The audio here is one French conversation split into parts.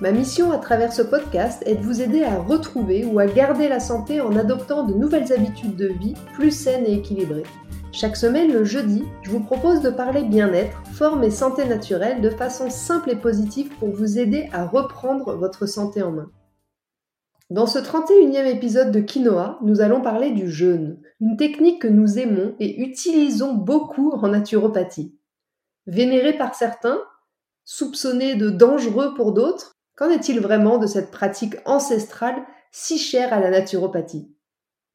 Ma mission à travers ce podcast est de vous aider à retrouver ou à garder la santé en adoptant de nouvelles habitudes de vie plus saines et équilibrées. Chaque semaine, le jeudi, je vous propose de parler bien-être, forme et santé naturelle de façon simple et positive pour vous aider à reprendre votre santé en main. Dans ce 31e épisode de Quinoa, nous allons parler du jeûne, une technique que nous aimons et utilisons beaucoup en naturopathie. Vénérée par certains, soupçonnée de dangereux pour d'autres, Qu'en est-il vraiment de cette pratique ancestrale si chère à la naturopathie?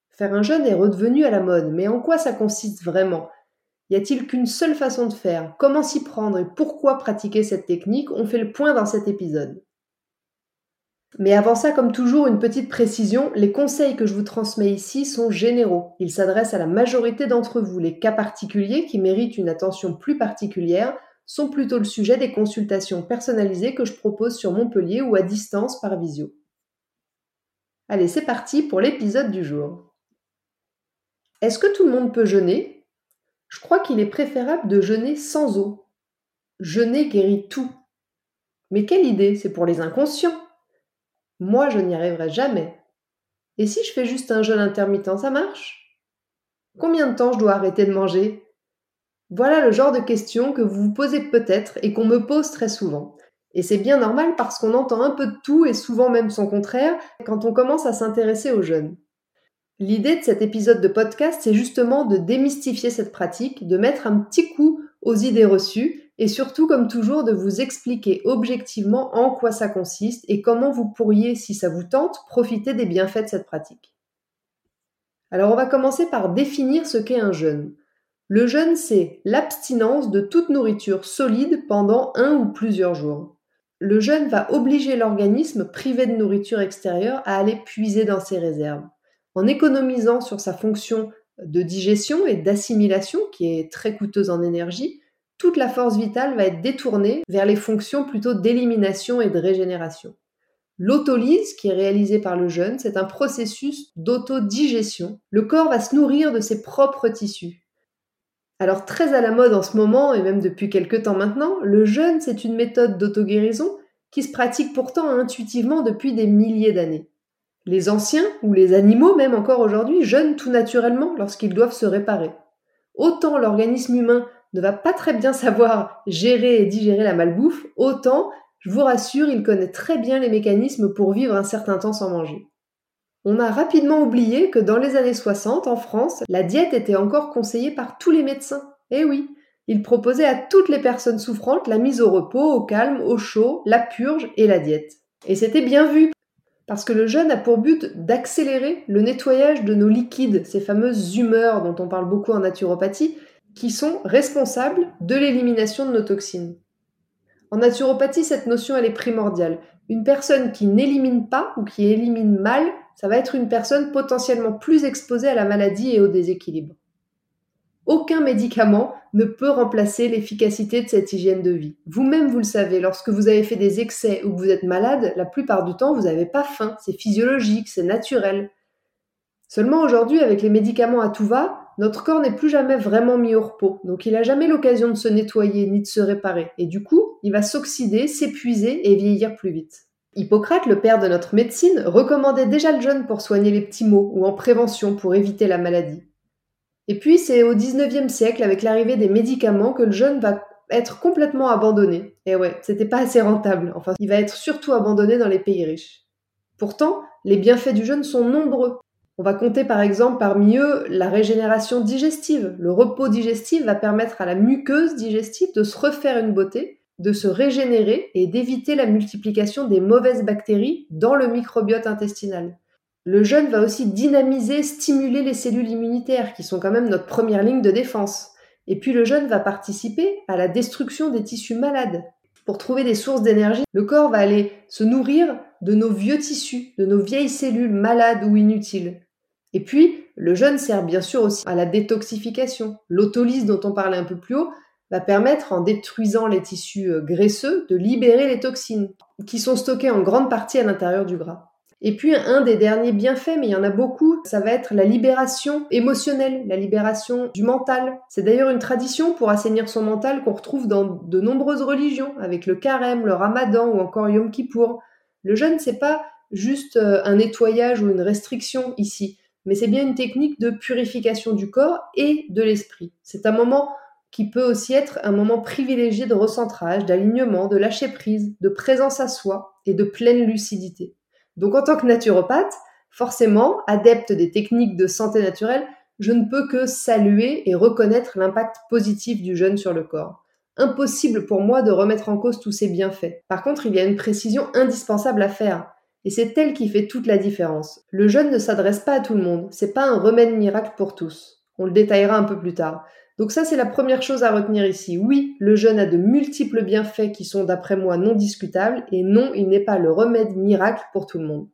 Faire un jeûne est redevenu à la mode, mais en quoi ça consiste vraiment? Y a-t-il qu'une seule façon de faire? Comment s'y prendre? Et pourquoi pratiquer cette technique? On fait le point dans cet épisode. Mais avant ça, comme toujours, une petite précision, les conseils que je vous transmets ici sont généraux. Ils s'adressent à la majorité d'entre vous. Les cas particuliers qui méritent une attention plus particulière sont plutôt le sujet des consultations personnalisées que je propose sur Montpellier ou à distance par visio. Allez, c'est parti pour l'épisode du jour. Est-ce que tout le monde peut jeûner? Je crois qu'il est préférable de jeûner sans eau. Jeûner guérit tout. Mais quelle idée, c'est pour les inconscients. Moi, je n'y arriverai jamais. Et si je fais juste un jeûne intermittent, ça marche? Combien de temps je dois arrêter de manger? Voilà le genre de questions que vous vous posez peut-être et qu'on me pose très souvent. Et c'est bien normal parce qu'on entend un peu de tout et souvent même son contraire quand on commence à s'intéresser aux jeunes. L'idée de cet épisode de podcast, c'est justement de démystifier cette pratique, de mettre un petit coup aux idées reçues et surtout, comme toujours, de vous expliquer objectivement en quoi ça consiste et comment vous pourriez, si ça vous tente, profiter des bienfaits de cette pratique. Alors on va commencer par définir ce qu'est un jeûne. Le jeûne, c'est l'abstinence de toute nourriture solide pendant un ou plusieurs jours. Le jeûne va obliger l'organisme privé de nourriture extérieure à aller puiser dans ses réserves. En économisant sur sa fonction de digestion et d'assimilation, qui est très coûteuse en énergie, toute la force vitale va être détournée vers les fonctions plutôt d'élimination et de régénération. L'autolyse, qui est réalisée par le jeûne, c'est un processus d'autodigestion. Le corps va se nourrir de ses propres tissus. Alors très à la mode en ce moment, et même depuis quelques temps maintenant, le jeûne, c'est une méthode d'auto-guérison qui se pratique pourtant intuitivement depuis des milliers d'années. Les anciens, ou les animaux même encore aujourd'hui, jeûnent tout naturellement lorsqu'ils doivent se réparer. Autant l'organisme humain ne va pas très bien savoir gérer et digérer la malbouffe, autant, je vous rassure, il connaît très bien les mécanismes pour vivre un certain temps sans manger. On a rapidement oublié que dans les années 60, en France, la diète était encore conseillée par tous les médecins. Eh oui, ils proposaient à toutes les personnes souffrantes la mise au repos, au calme, au chaud, la purge et la diète. Et c'était bien vu, parce que le jeûne a pour but d'accélérer le nettoyage de nos liquides, ces fameuses humeurs dont on parle beaucoup en naturopathie, qui sont responsables de l'élimination de nos toxines. En naturopathie, cette notion elle est primordiale. Une personne qui n'élimine pas ou qui élimine mal ça va être une personne potentiellement plus exposée à la maladie et au déséquilibre. Aucun médicament ne peut remplacer l'efficacité de cette hygiène de vie. Vous-même, vous le savez, lorsque vous avez fait des excès ou que vous êtes malade, la plupart du temps, vous n'avez pas faim. C'est physiologique, c'est naturel. Seulement aujourd'hui, avec les médicaments à tout va, notre corps n'est plus jamais vraiment mis au repos. Donc il n'a jamais l'occasion de se nettoyer ni de se réparer. Et du coup, il va s'oxyder, s'épuiser et vieillir plus vite. Hippocrate, le père de notre médecine, recommandait déjà le jeûne pour soigner les petits maux ou en prévention pour éviter la maladie. Et puis c'est au XIXe siècle, avec l'arrivée des médicaments, que le jeûne va être complètement abandonné. Et ouais, c'était pas assez rentable. Enfin, il va être surtout abandonné dans les pays riches. Pourtant, les bienfaits du jeûne sont nombreux. On va compter par exemple parmi eux la régénération digestive. Le repos digestif va permettre à la muqueuse digestive de se refaire une beauté de se régénérer et d'éviter la multiplication des mauvaises bactéries dans le microbiote intestinal. Le jeûne va aussi dynamiser, stimuler les cellules immunitaires, qui sont quand même notre première ligne de défense. Et puis le jeûne va participer à la destruction des tissus malades. Pour trouver des sources d'énergie, le corps va aller se nourrir de nos vieux tissus, de nos vieilles cellules malades ou inutiles. Et puis, le jeûne sert bien sûr aussi à la détoxification. L'autolyse dont on parlait un peu plus haut va permettre, en détruisant les tissus euh, graisseux, de libérer les toxines qui sont stockées en grande partie à l'intérieur du gras. Et puis un des derniers bienfaits, mais il y en a beaucoup, ça va être la libération émotionnelle, la libération du mental. C'est d'ailleurs une tradition pour assainir son mental qu'on retrouve dans de nombreuses religions, avec le carême, le ramadan ou encore Yom Kippour. Le jeûne, c'est pas juste euh, un nettoyage ou une restriction ici, mais c'est bien une technique de purification du corps et de l'esprit. C'est un moment qui peut aussi être un moment privilégié de recentrage, d'alignement, de lâcher prise, de présence à soi et de pleine lucidité. Donc en tant que naturopathe, forcément, adepte des techniques de santé naturelle, je ne peux que saluer et reconnaître l'impact positif du jeûne sur le corps. Impossible pour moi de remettre en cause tous ces bienfaits. Par contre, il y a une précision indispensable à faire. Et c'est elle qui fait toute la différence. Le jeûne ne s'adresse pas à tout le monde. C'est pas un remède miracle pour tous. On le détaillera un peu plus tard. Donc ça, c'est la première chose à retenir ici. Oui, le jeûne a de multiples bienfaits qui sont d'après moi non discutables, et non, il n'est pas le remède miracle pour tout le monde.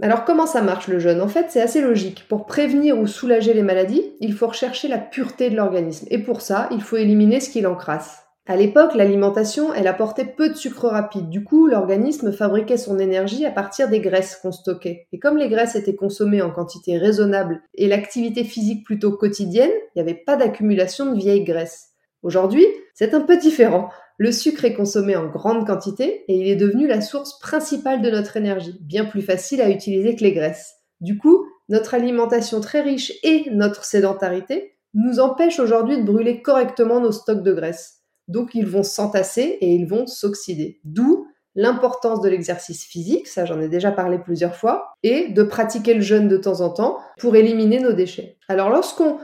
Alors comment ça marche le jeûne? En fait, c'est assez logique. Pour prévenir ou soulager les maladies, il faut rechercher la pureté de l'organisme, et pour ça, il faut éliminer ce qui l'encrasse. À l'époque, l'alimentation, elle apportait peu de sucre rapide. Du coup, l'organisme fabriquait son énergie à partir des graisses qu'on stockait. Et comme les graisses étaient consommées en quantité raisonnable et l'activité physique plutôt quotidienne, il n'y avait pas d'accumulation de vieilles graisses. Aujourd'hui, c'est un peu différent. Le sucre est consommé en grande quantité et il est devenu la source principale de notre énergie, bien plus facile à utiliser que les graisses. Du coup, notre alimentation très riche et notre sédentarité nous empêchent aujourd'hui de brûler correctement nos stocks de graisse. Donc ils vont s'entasser et ils vont s'oxyder. D'où l'importance de l'exercice physique, ça j'en ai déjà parlé plusieurs fois, et de pratiquer le jeûne de temps en temps pour éliminer nos déchets. Alors lorsqu'on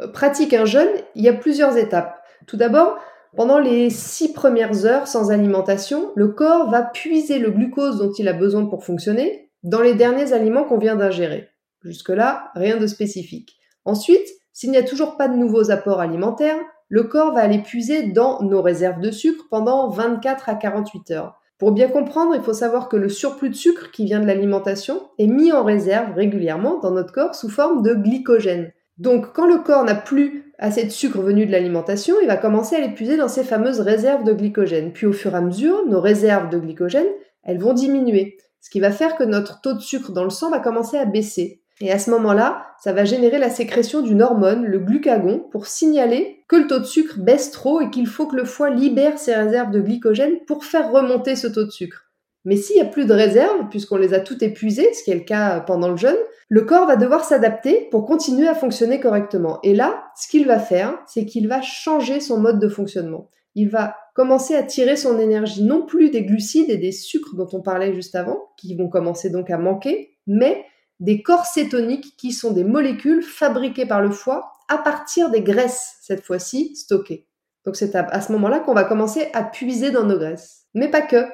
euh, pratique un jeûne, il y a plusieurs étapes. Tout d'abord, pendant les six premières heures sans alimentation, le corps va puiser le glucose dont il a besoin pour fonctionner dans les derniers aliments qu'on vient d'ingérer. Jusque-là, rien de spécifique. Ensuite, s'il n'y a toujours pas de nouveaux apports alimentaires, le corps va aller puiser dans nos réserves de sucre pendant 24 à 48 heures. Pour bien comprendre, il faut savoir que le surplus de sucre qui vient de l'alimentation est mis en réserve régulièrement dans notre corps sous forme de glycogène. Donc quand le corps n'a plus assez de sucre venu de l'alimentation, il va commencer à l'épuiser dans ces fameuses réserves de glycogène. Puis au fur et à mesure, nos réserves de glycogène, elles vont diminuer, ce qui va faire que notre taux de sucre dans le sang va commencer à baisser. Et à ce moment-là, ça va générer la sécrétion d'une hormone, le glucagon, pour signaler que le taux de sucre baisse trop et qu'il faut que le foie libère ses réserves de glycogène pour faire remonter ce taux de sucre. Mais s'il n'y a plus de réserves, puisqu'on les a toutes épuisées, ce qui est le cas pendant le jeûne, le corps va devoir s'adapter pour continuer à fonctionner correctement. Et là, ce qu'il va faire, c'est qu'il va changer son mode de fonctionnement. Il va commencer à tirer son énergie non plus des glucides et des sucres dont on parlait juste avant, qui vont commencer donc à manquer, mais des corps cétoniques qui sont des molécules fabriquées par le foie à partir des graisses, cette fois-ci stockées. Donc c'est à, ce moment-là qu'on va commencer à puiser dans nos graisses. Mais pas que,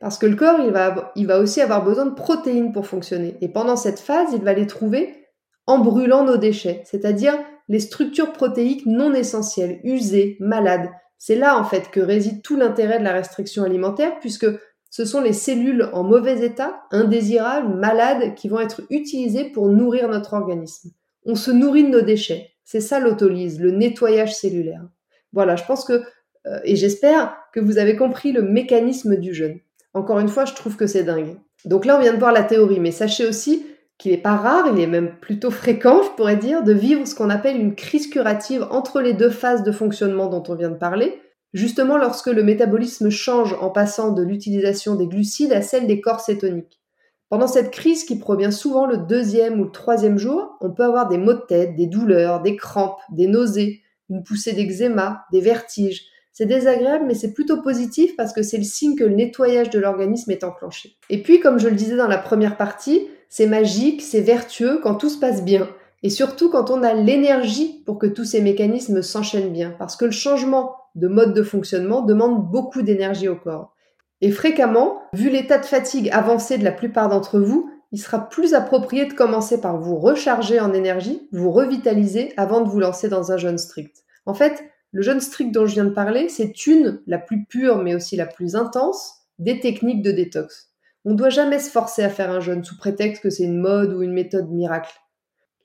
parce que le corps, il va, il va aussi avoir besoin de protéines pour fonctionner. Et pendant cette phase, il va les trouver en brûlant nos déchets, c'est-à-dire les structures protéiques non essentielles, usées, malades. C'est là en fait que réside tout l'intérêt de la restriction alimentaire, puisque ce sont les cellules en mauvais état, indésirables, malades, qui vont être utilisées pour nourrir notre organisme. On se nourrit de nos déchets. C'est ça l'autolyse, le nettoyage cellulaire. Voilà, je pense que, euh, et j'espère que vous avez compris le mécanisme du jeûne. Encore une fois, je trouve que c'est dingue. Donc là, on vient de voir la théorie, mais sachez aussi qu'il n'est pas rare, il est même plutôt fréquent, je pourrais dire, de vivre ce qu'on appelle une crise curative entre les deux phases de fonctionnement dont on vient de parler, justement lorsque le métabolisme change en passant de l'utilisation des glucides à celle des corps cétoniques. Pendant cette crise qui provient souvent le deuxième ou le troisième jour, on peut avoir des maux de tête, des douleurs, des crampes, des nausées, une poussée d'eczéma, des vertiges. C'est désagréable, mais c'est plutôt positif parce que c'est le signe que le nettoyage de l'organisme est enclenché. Et puis, comme je le disais dans la première partie, c'est magique, c'est vertueux quand tout se passe bien. Et surtout quand on a l'énergie pour que tous ces mécanismes s'enchaînent bien. Parce que le changement de mode de fonctionnement demande beaucoup d'énergie au corps. Et fréquemment, vu l'état de fatigue avancé de la plupart d'entre vous, il sera plus approprié de commencer par vous recharger en énergie, vous revitaliser avant de vous lancer dans un jeûne strict. En fait, le jeûne strict dont je viens de parler, c'est une, la plus pure mais aussi la plus intense, des techniques de détox. On ne doit jamais se forcer à faire un jeûne sous prétexte que c'est une mode ou une méthode miracle.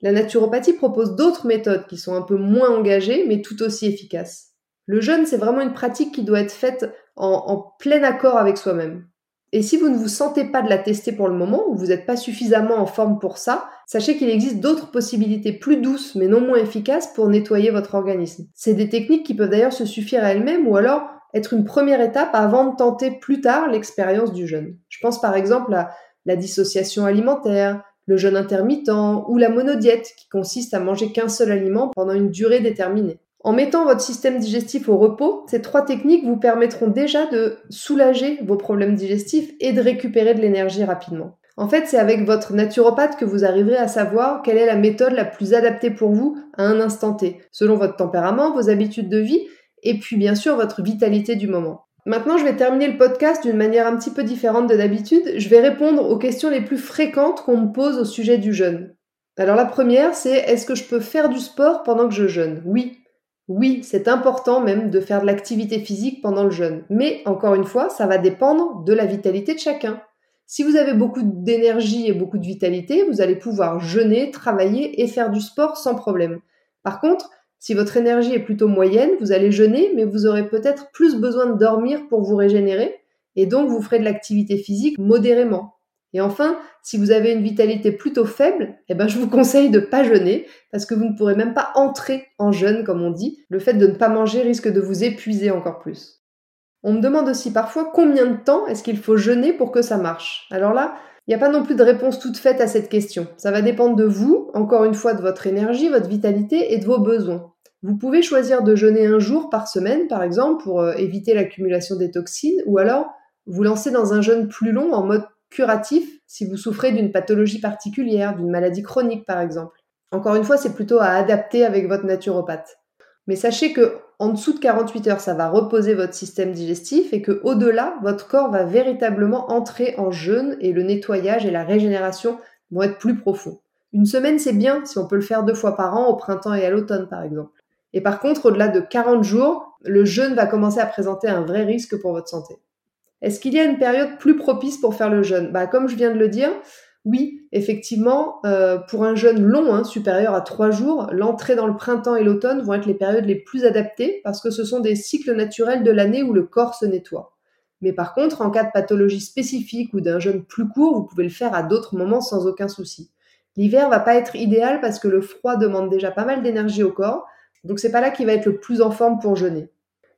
La naturopathie propose d'autres méthodes qui sont un peu moins engagées mais tout aussi efficaces. Le jeûne, c'est vraiment une pratique qui doit être faite en, plein accord avec soi-même. Et si vous ne vous sentez pas de la tester pour le moment, ou vous n'êtes pas suffisamment en forme pour ça, sachez qu'il existe d'autres possibilités plus douces mais non moins efficaces pour nettoyer votre organisme. C'est des techniques qui peuvent d'ailleurs se suffire à elles-mêmes ou alors être une première étape avant de tenter plus tard l'expérience du jeûne. Je pense par exemple à la dissociation alimentaire, le jeûne intermittent ou la monodiète qui consiste à manger qu'un seul aliment pendant une durée déterminée. En mettant votre système digestif au repos, ces trois techniques vous permettront déjà de soulager vos problèmes digestifs et de récupérer de l'énergie rapidement. En fait, c'est avec votre naturopathe que vous arriverez à savoir quelle est la méthode la plus adaptée pour vous à un instant T, selon votre tempérament, vos habitudes de vie et puis bien sûr votre vitalité du moment. Maintenant, je vais terminer le podcast d'une manière un petit peu différente de d'habitude. Je vais répondre aux questions les plus fréquentes qu'on me pose au sujet du jeûne. Alors la première, c'est est-ce que je peux faire du sport pendant que je jeûne? Oui. Oui, c'est important même de faire de l'activité physique pendant le jeûne. Mais encore une fois, ça va dépendre de la vitalité de chacun. Si vous avez beaucoup d'énergie et beaucoup de vitalité, vous allez pouvoir jeûner, travailler et faire du sport sans problème. Par contre, si votre énergie est plutôt moyenne, vous allez jeûner, mais vous aurez peut-être plus besoin de dormir pour vous régénérer, et donc vous ferez de l'activité physique modérément. Et enfin, si vous avez une vitalité plutôt faible, eh ben, je vous conseille de pas jeûner, parce que vous ne pourrez même pas entrer en jeûne, comme on dit. Le fait de ne pas manger risque de vous épuiser encore plus. On me demande aussi parfois combien de temps est-ce qu'il faut jeûner pour que ça marche. Alors là, il n'y a pas non plus de réponse toute faite à cette question. Ça va dépendre de vous, encore une fois de votre énergie, votre vitalité et de vos besoins. Vous pouvez choisir de jeûner un jour par semaine, par exemple, pour euh, éviter l'accumulation des toxines, ou alors vous lancer dans un jeûne plus long en mode curatif si vous souffrez d'une pathologie particulière, d'une maladie chronique par exemple. Encore une fois, c'est plutôt à adapter avec votre naturopathe. Mais sachez que en dessous de 48 heures, ça va reposer votre système digestif et que au-delà, votre corps va véritablement entrer en jeûne et le nettoyage et la régénération vont être plus profonds. Une semaine, c'est bien si on peut le faire deux fois par an au printemps et à l'automne par exemple. Et par contre, au-delà de 40 jours, le jeûne va commencer à présenter un vrai risque pour votre santé. Est-ce qu'il y a une période plus propice pour faire le jeûne? Bah, Comme je viens de le dire, oui, effectivement, euh, pour un jeûne long, hein, supérieur à trois jours, l'entrée dans le printemps et l'automne vont être les périodes les plus adaptées parce que ce sont des cycles naturels de l'année où le corps se nettoie. Mais par contre, en cas de pathologie spécifique ou d'un jeûne plus court, vous pouvez le faire à d'autres moments sans aucun souci. L'hiver va pas être idéal parce que le froid demande déjà pas mal d'énergie au corps, donc c'est pas là qu'il va être le plus en forme pour jeûner.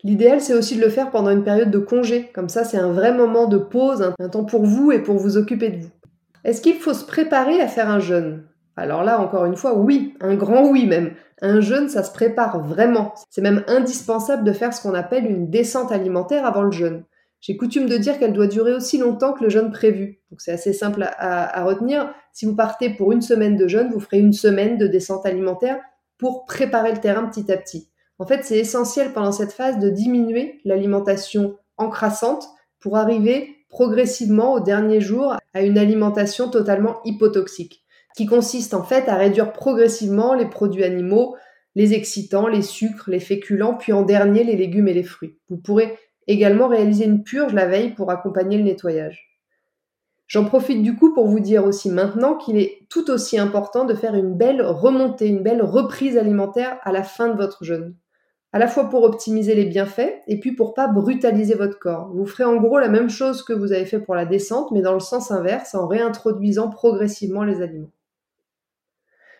L'idéal, c'est aussi de le faire pendant une période de congé. Comme ça, c'est un vrai moment de pause, un temps pour vous et pour vous occuper de vous. Est-ce qu'il faut se préparer à faire un jeûne? Alors là, encore une fois, oui, un grand oui même. Un jeûne, ça se prépare vraiment. C'est même indispensable de faire ce qu'on appelle une descente alimentaire avant le jeûne. J'ai coutume de dire qu'elle doit durer aussi longtemps que le jeûne prévu. Donc c'est assez simple à, retenir. Si vous partez pour une semaine de jeûne, vous ferez une semaine de descente alimentaire pour préparer le terrain petit à petit. En fait, c'est essentiel pendant cette phase de diminuer l'alimentation encrassante pour arriver progressivement au dernier jour à une alimentation totalement hypotoxique, qui consiste en fait à réduire progressivement les produits animaux, les excitants, les sucres, les féculents, puis en dernier les légumes et les fruits. Vous pourrez également réaliser une purge la veille pour accompagner le nettoyage. J'en profite du coup pour vous dire aussi maintenant qu'il est tout aussi important de faire une belle remontée, une belle reprise alimentaire à la fin de votre jeûne à la fois pour optimiser les bienfaits et puis pour pas brutaliser votre corps. Vous ferez en gros la même chose que vous avez fait pour la descente, mais dans le sens inverse, en réintroduisant progressivement les aliments.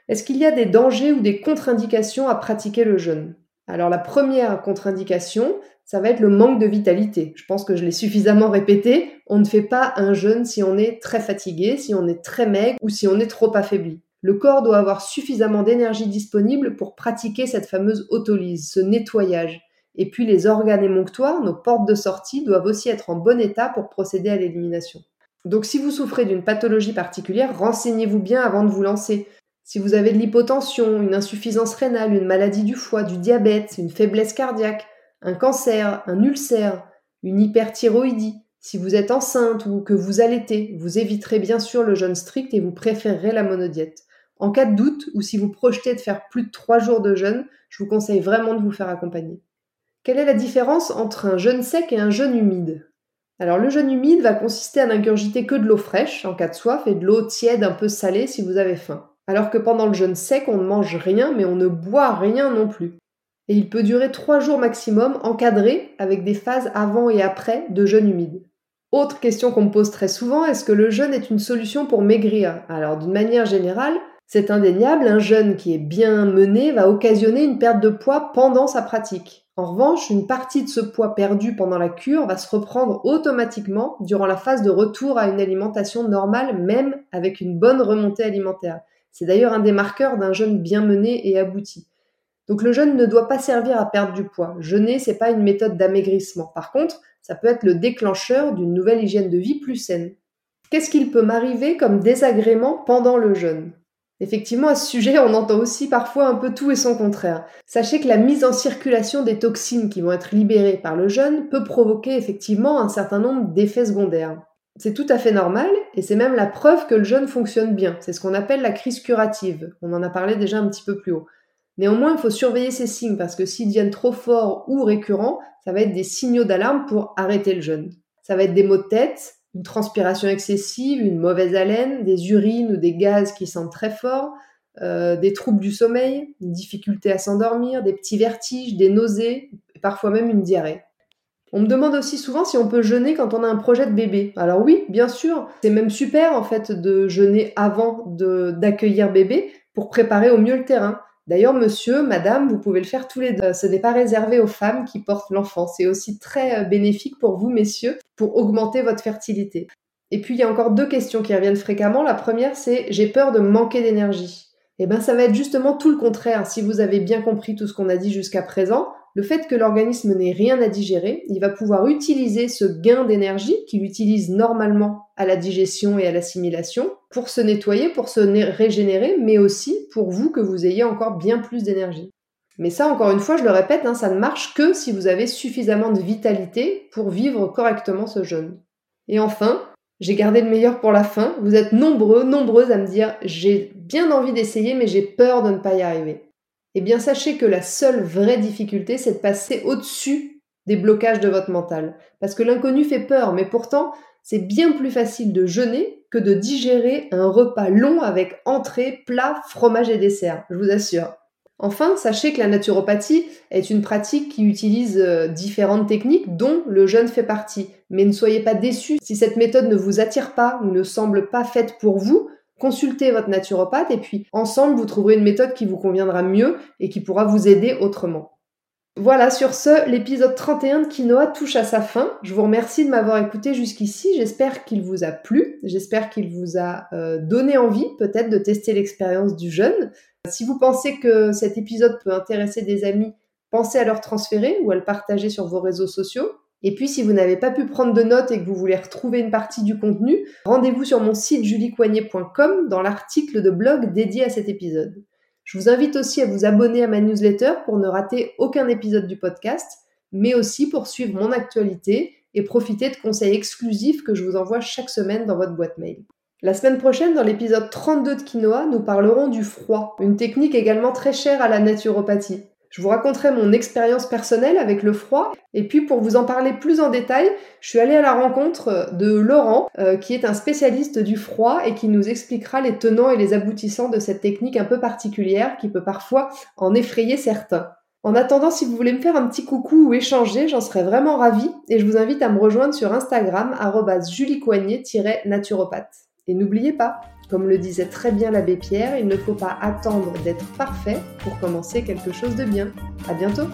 Est-ce qu'il y a des dangers ou des contre-indications à pratiquer le jeûne? Alors la première contre-indication, ça va être le manque de vitalité. Je pense que je l'ai suffisamment répété. On ne fait pas un jeûne si on est très fatigué, si on est très maigre ou si on est trop affaibli. Le corps doit avoir suffisamment d'énergie disponible pour pratiquer cette fameuse autolyse, ce nettoyage. Et puis les organes émonctoires, nos portes de sortie, doivent aussi être en bon état pour procéder à l'élimination. Donc si vous souffrez d'une pathologie particulière, renseignez-vous bien avant de vous lancer. Si vous avez de l'hypotension, une insuffisance rénale, une maladie du foie, du diabète, une faiblesse cardiaque, un cancer, un ulcère, une hyperthyroïdie, si vous êtes enceinte ou que vous allaitez, vous éviterez bien sûr le jeûne strict et vous préférerez la monodiète. En cas de doute ou si vous projetez de faire plus de 3 jours de jeûne, je vous conseille vraiment de vous faire accompagner. Quelle est la différence entre un jeûne sec et un jeûne humide? Alors le jeûne humide va consister à n'ingurgiter que de l'eau fraîche en cas de soif et de l'eau tiède un peu salée si vous avez faim. Alors que pendant le jeûne sec, on ne mange rien, mais on ne boit rien non plus. Et il peut durer 3 jours maximum, encadré avec des phases avant et après de jeûne humide. Autre question qu'on me pose très souvent, est-ce que le jeûne est une solution pour maigrir? Alors d'une manière générale, c'est indéniable, un jeûne qui est bien mené va occasionner une perte de poids pendant sa pratique. En revanche, une partie de ce poids perdu pendant la cure va se reprendre automatiquement durant la phase de retour à une alimentation normale, même avec une bonne remontée alimentaire. C'est d'ailleurs un des marqueurs d'un jeûne bien mené et abouti. Donc le jeûne ne doit pas servir à perdre du poids. Jeûner, c'est pas une méthode d'amaigrissement. Par contre, ça peut être le déclencheur d'une nouvelle hygiène de vie plus saine. Qu'est-ce qu'il peut m'arriver comme désagrément pendant le jeûne? Effectivement, à ce sujet, on entend aussi parfois un peu tout et son contraire. Sachez que la mise en circulation des toxines qui vont être libérées par le jeûne peut provoquer effectivement un certain nombre d'effets secondaires. C'est tout à fait normal et c'est même la preuve que le jeûne fonctionne bien. C'est ce qu'on appelle la crise curative. On en a parlé déjà un petit peu plus haut. Néanmoins, il faut surveiller ces signes parce que s'ils deviennent trop forts ou récurrents, ça va être des signaux d'alarme pour arrêter le jeûne. Ça va être des maux de tête, une transpiration excessive, une mauvaise haleine, des urines ou des gaz qui sentent très fort, euh, des troubles du sommeil, une difficulté à s'endormir, des petits vertiges, des nausées, parfois même une diarrhée. On me demande aussi souvent si on peut jeûner quand on a un projet de bébé. Alors oui, bien sûr, c'est même super en fait de jeûner avant d'accueillir bébé pour préparer au mieux le terrain. D'ailleurs, monsieur, madame, vous pouvez le faire tous les deux. Ce n'est pas réservé aux femmes qui portent l'enfant. C'est aussi très euh, bénéfique pour vous, messieurs, pour augmenter votre fertilité. Et puis, il y a encore deux questions qui reviennent fréquemment. La première, c'est j'ai peur de manquer d'énergie. Eh bien, ça va être justement tout le contraire. Si vous avez bien compris tout ce qu'on a dit jusqu'à présent, le fait que l'organisme n'ait rien à digérer, il va pouvoir utiliser ce gain d'énergie qu'il utilise normalement à la digestion et à l'assimilation pour se nettoyer, pour se régénérer, mais aussi pour vous que vous ayez encore bien plus d'énergie. Mais ça, encore une fois, je le répète, hein, ça ne marche que si vous avez suffisamment de vitalité pour vivre correctement ce jeûne. Et enfin, j'ai gardé le meilleur pour la fin. Vous êtes nombreux, nombreuses à me dire j'ai bien envie d'essayer, mais j'ai peur de ne pas y arriver eh bien sachez que la seule vraie difficulté, c'est de passer au-dessus des blocages de votre mental. Parce que l'inconnu fait peur, mais pourtant, c'est bien plus facile de jeûner que de digérer un repas long avec entrée, plat, fromage et dessert, je vous assure. Enfin, sachez que la naturopathie est une pratique qui utilise euh, différentes techniques dont le jeûne fait partie. Mais ne soyez pas déçus si cette méthode ne vous attire pas ou ne semble pas faite pour vous, consultez votre naturopathe et puis ensemble vous trouverez une méthode qui vous conviendra mieux et qui pourra vous aider autrement. Voilà, sur ce, l'épisode 31 de Quinoa touche à sa fin. Je vous remercie de m'avoir écouté jusqu'ici. J'espère qu'il vous a plu. J'espère qu'il vous a euh, donné envie peut-être de tester l'expérience du jeûne. Si vous pensez que cet épisode peut intéresser des amis, pensez à leur transférer ou à le partager sur vos réseaux sociaux. Et puis, si vous n'avez pas pu prendre de notes et que vous voulez retrouver une partie du contenu, rendez-vous sur mon site juliecoignet.com dans l'article de blog dédié à cet épisode. Je vous invite aussi à vous abonner à ma newsletter pour ne rater aucun épisode du podcast, mais aussi pour suivre mon actualité et profiter de conseils exclusifs que je vous envoie chaque semaine dans votre boîte mail. La semaine prochaine, dans l'épisode 32 de Quinoa, nous parlerons du froid, une technique également très chère à la naturopathie. Je vous raconterai mon expérience personnelle avec le froid. Et puis pour vous en parler plus en détail, je suis allée à la rencontre de Laurent, euh, qui est un spécialiste du froid et qui nous expliquera les tenants et les aboutissants de cette technique un peu particulière qui peut parfois en effrayer certains. En attendant, si vous voulez me faire un petit coucou ou échanger, j'en serais vraiment ravie et je vous invite à me rejoindre sur Instagram juliecoignet-naturopathe. Et n'oubliez pas, comme le disait très bien l'abbé Pierre, il ne faut pas attendre d'être parfait pour commencer quelque chose de bien. À bientôt!